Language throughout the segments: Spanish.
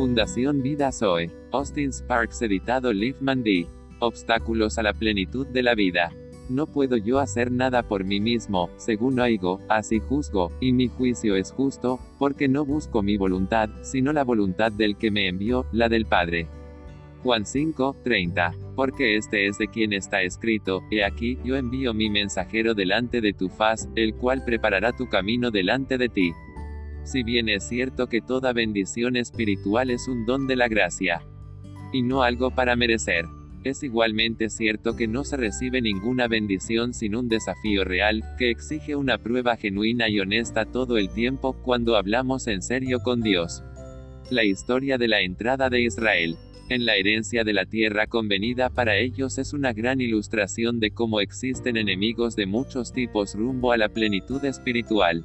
Fundación Vida Zoe. Austin Sparks editado Liefman D. Obstáculos a la plenitud de la vida. No puedo yo hacer nada por mí mismo, según oigo, así juzgo, y mi juicio es justo, porque no busco mi voluntad, sino la voluntad del que me envió, la del Padre. Juan 5, 30. Porque este es de quien está escrito, He aquí, yo envío mi mensajero delante de tu faz, el cual preparará tu camino delante de ti. Si bien es cierto que toda bendición espiritual es un don de la gracia, y no algo para merecer, es igualmente cierto que no se recibe ninguna bendición sin un desafío real, que exige una prueba genuina y honesta todo el tiempo cuando hablamos en serio con Dios. La historia de la entrada de Israel en la herencia de la tierra convenida para ellos es una gran ilustración de cómo existen enemigos de muchos tipos rumbo a la plenitud espiritual.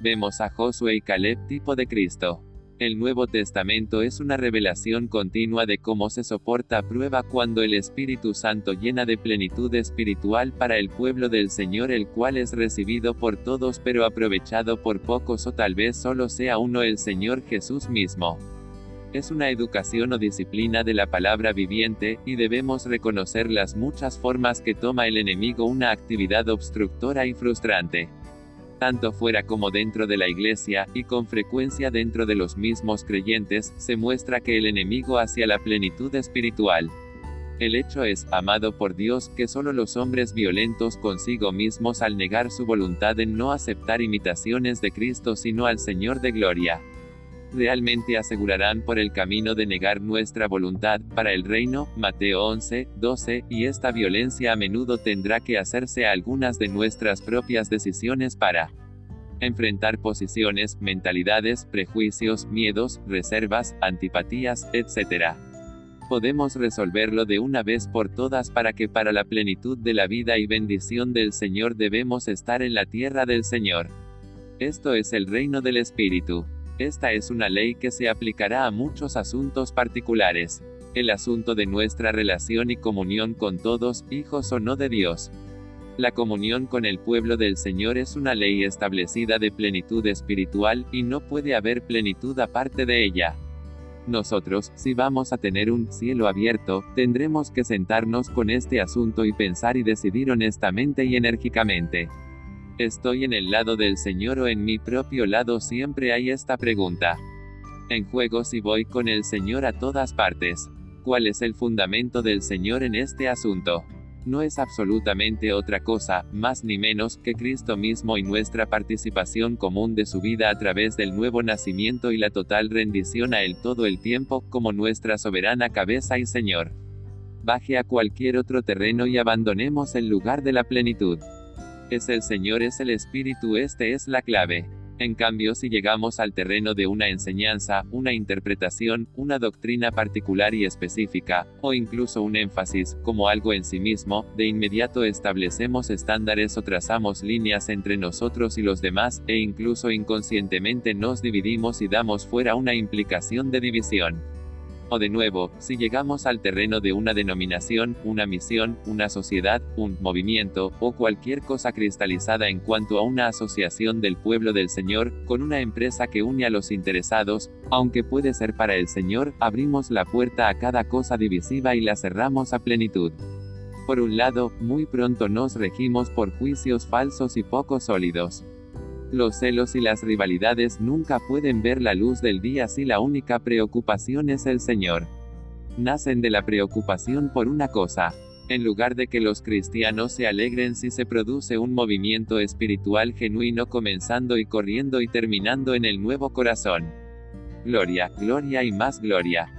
Vemos a Josué y Caleb tipo de Cristo. El Nuevo Testamento es una revelación continua de cómo se soporta prueba cuando el Espíritu Santo llena de plenitud espiritual para el pueblo del Señor el cual es recibido por todos pero aprovechado por pocos o tal vez solo sea uno el Señor Jesús mismo. Es una educación o disciplina de la palabra viviente, y debemos reconocer las muchas formas que toma el enemigo una actividad obstructora y frustrante tanto fuera como dentro de la iglesia, y con frecuencia dentro de los mismos creyentes, se muestra que el enemigo hacia la plenitud espiritual. El hecho es, amado por Dios, que solo los hombres violentos consigo mismos al negar su voluntad en no aceptar imitaciones de Cristo sino al Señor de gloria. Realmente asegurarán por el camino de negar nuestra voluntad, para el reino, Mateo 11, 12, y esta violencia a menudo tendrá que hacerse a algunas de nuestras propias decisiones para enfrentar posiciones, mentalidades, prejuicios, miedos, reservas, antipatías, etc. Podemos resolverlo de una vez por todas para que para la plenitud de la vida y bendición del Señor debemos estar en la tierra del Señor. Esto es el reino del Espíritu. Esta es una ley que se aplicará a muchos asuntos particulares. El asunto de nuestra relación y comunión con todos, hijos o no de Dios. La comunión con el pueblo del Señor es una ley establecida de plenitud espiritual, y no puede haber plenitud aparte de ella. Nosotros, si vamos a tener un cielo abierto, tendremos que sentarnos con este asunto y pensar y decidir honestamente y enérgicamente. ¿Estoy en el lado del Señor o en mi propio lado? Siempre hay esta pregunta. En juego si voy con el Señor a todas partes. ¿Cuál es el fundamento del Señor en este asunto? No es absolutamente otra cosa, más ni menos, que Cristo mismo y nuestra participación común de su vida a través del nuevo nacimiento y la total rendición a Él todo el tiempo, como nuestra soberana cabeza y Señor. Baje a cualquier otro terreno y abandonemos el lugar de la plenitud. Es el Señor, es el Espíritu, este es la clave. En cambio, si llegamos al terreno de una enseñanza, una interpretación, una doctrina particular y específica, o incluso un énfasis, como algo en sí mismo, de inmediato establecemos estándares o trazamos líneas entre nosotros y los demás, e incluso inconscientemente nos dividimos y damos fuera una implicación de división. O de nuevo, si llegamos al terreno de una denominación, una misión, una sociedad, un movimiento, o cualquier cosa cristalizada en cuanto a una asociación del pueblo del Señor, con una empresa que une a los interesados, aunque puede ser para el Señor, abrimos la puerta a cada cosa divisiva y la cerramos a plenitud. Por un lado, muy pronto nos regimos por juicios falsos y poco sólidos. Los celos y las rivalidades nunca pueden ver la luz del día si la única preocupación es el Señor. Nacen de la preocupación por una cosa. En lugar de que los cristianos se alegren si se produce un movimiento espiritual genuino comenzando y corriendo y terminando en el nuevo corazón. Gloria, gloria y más gloria.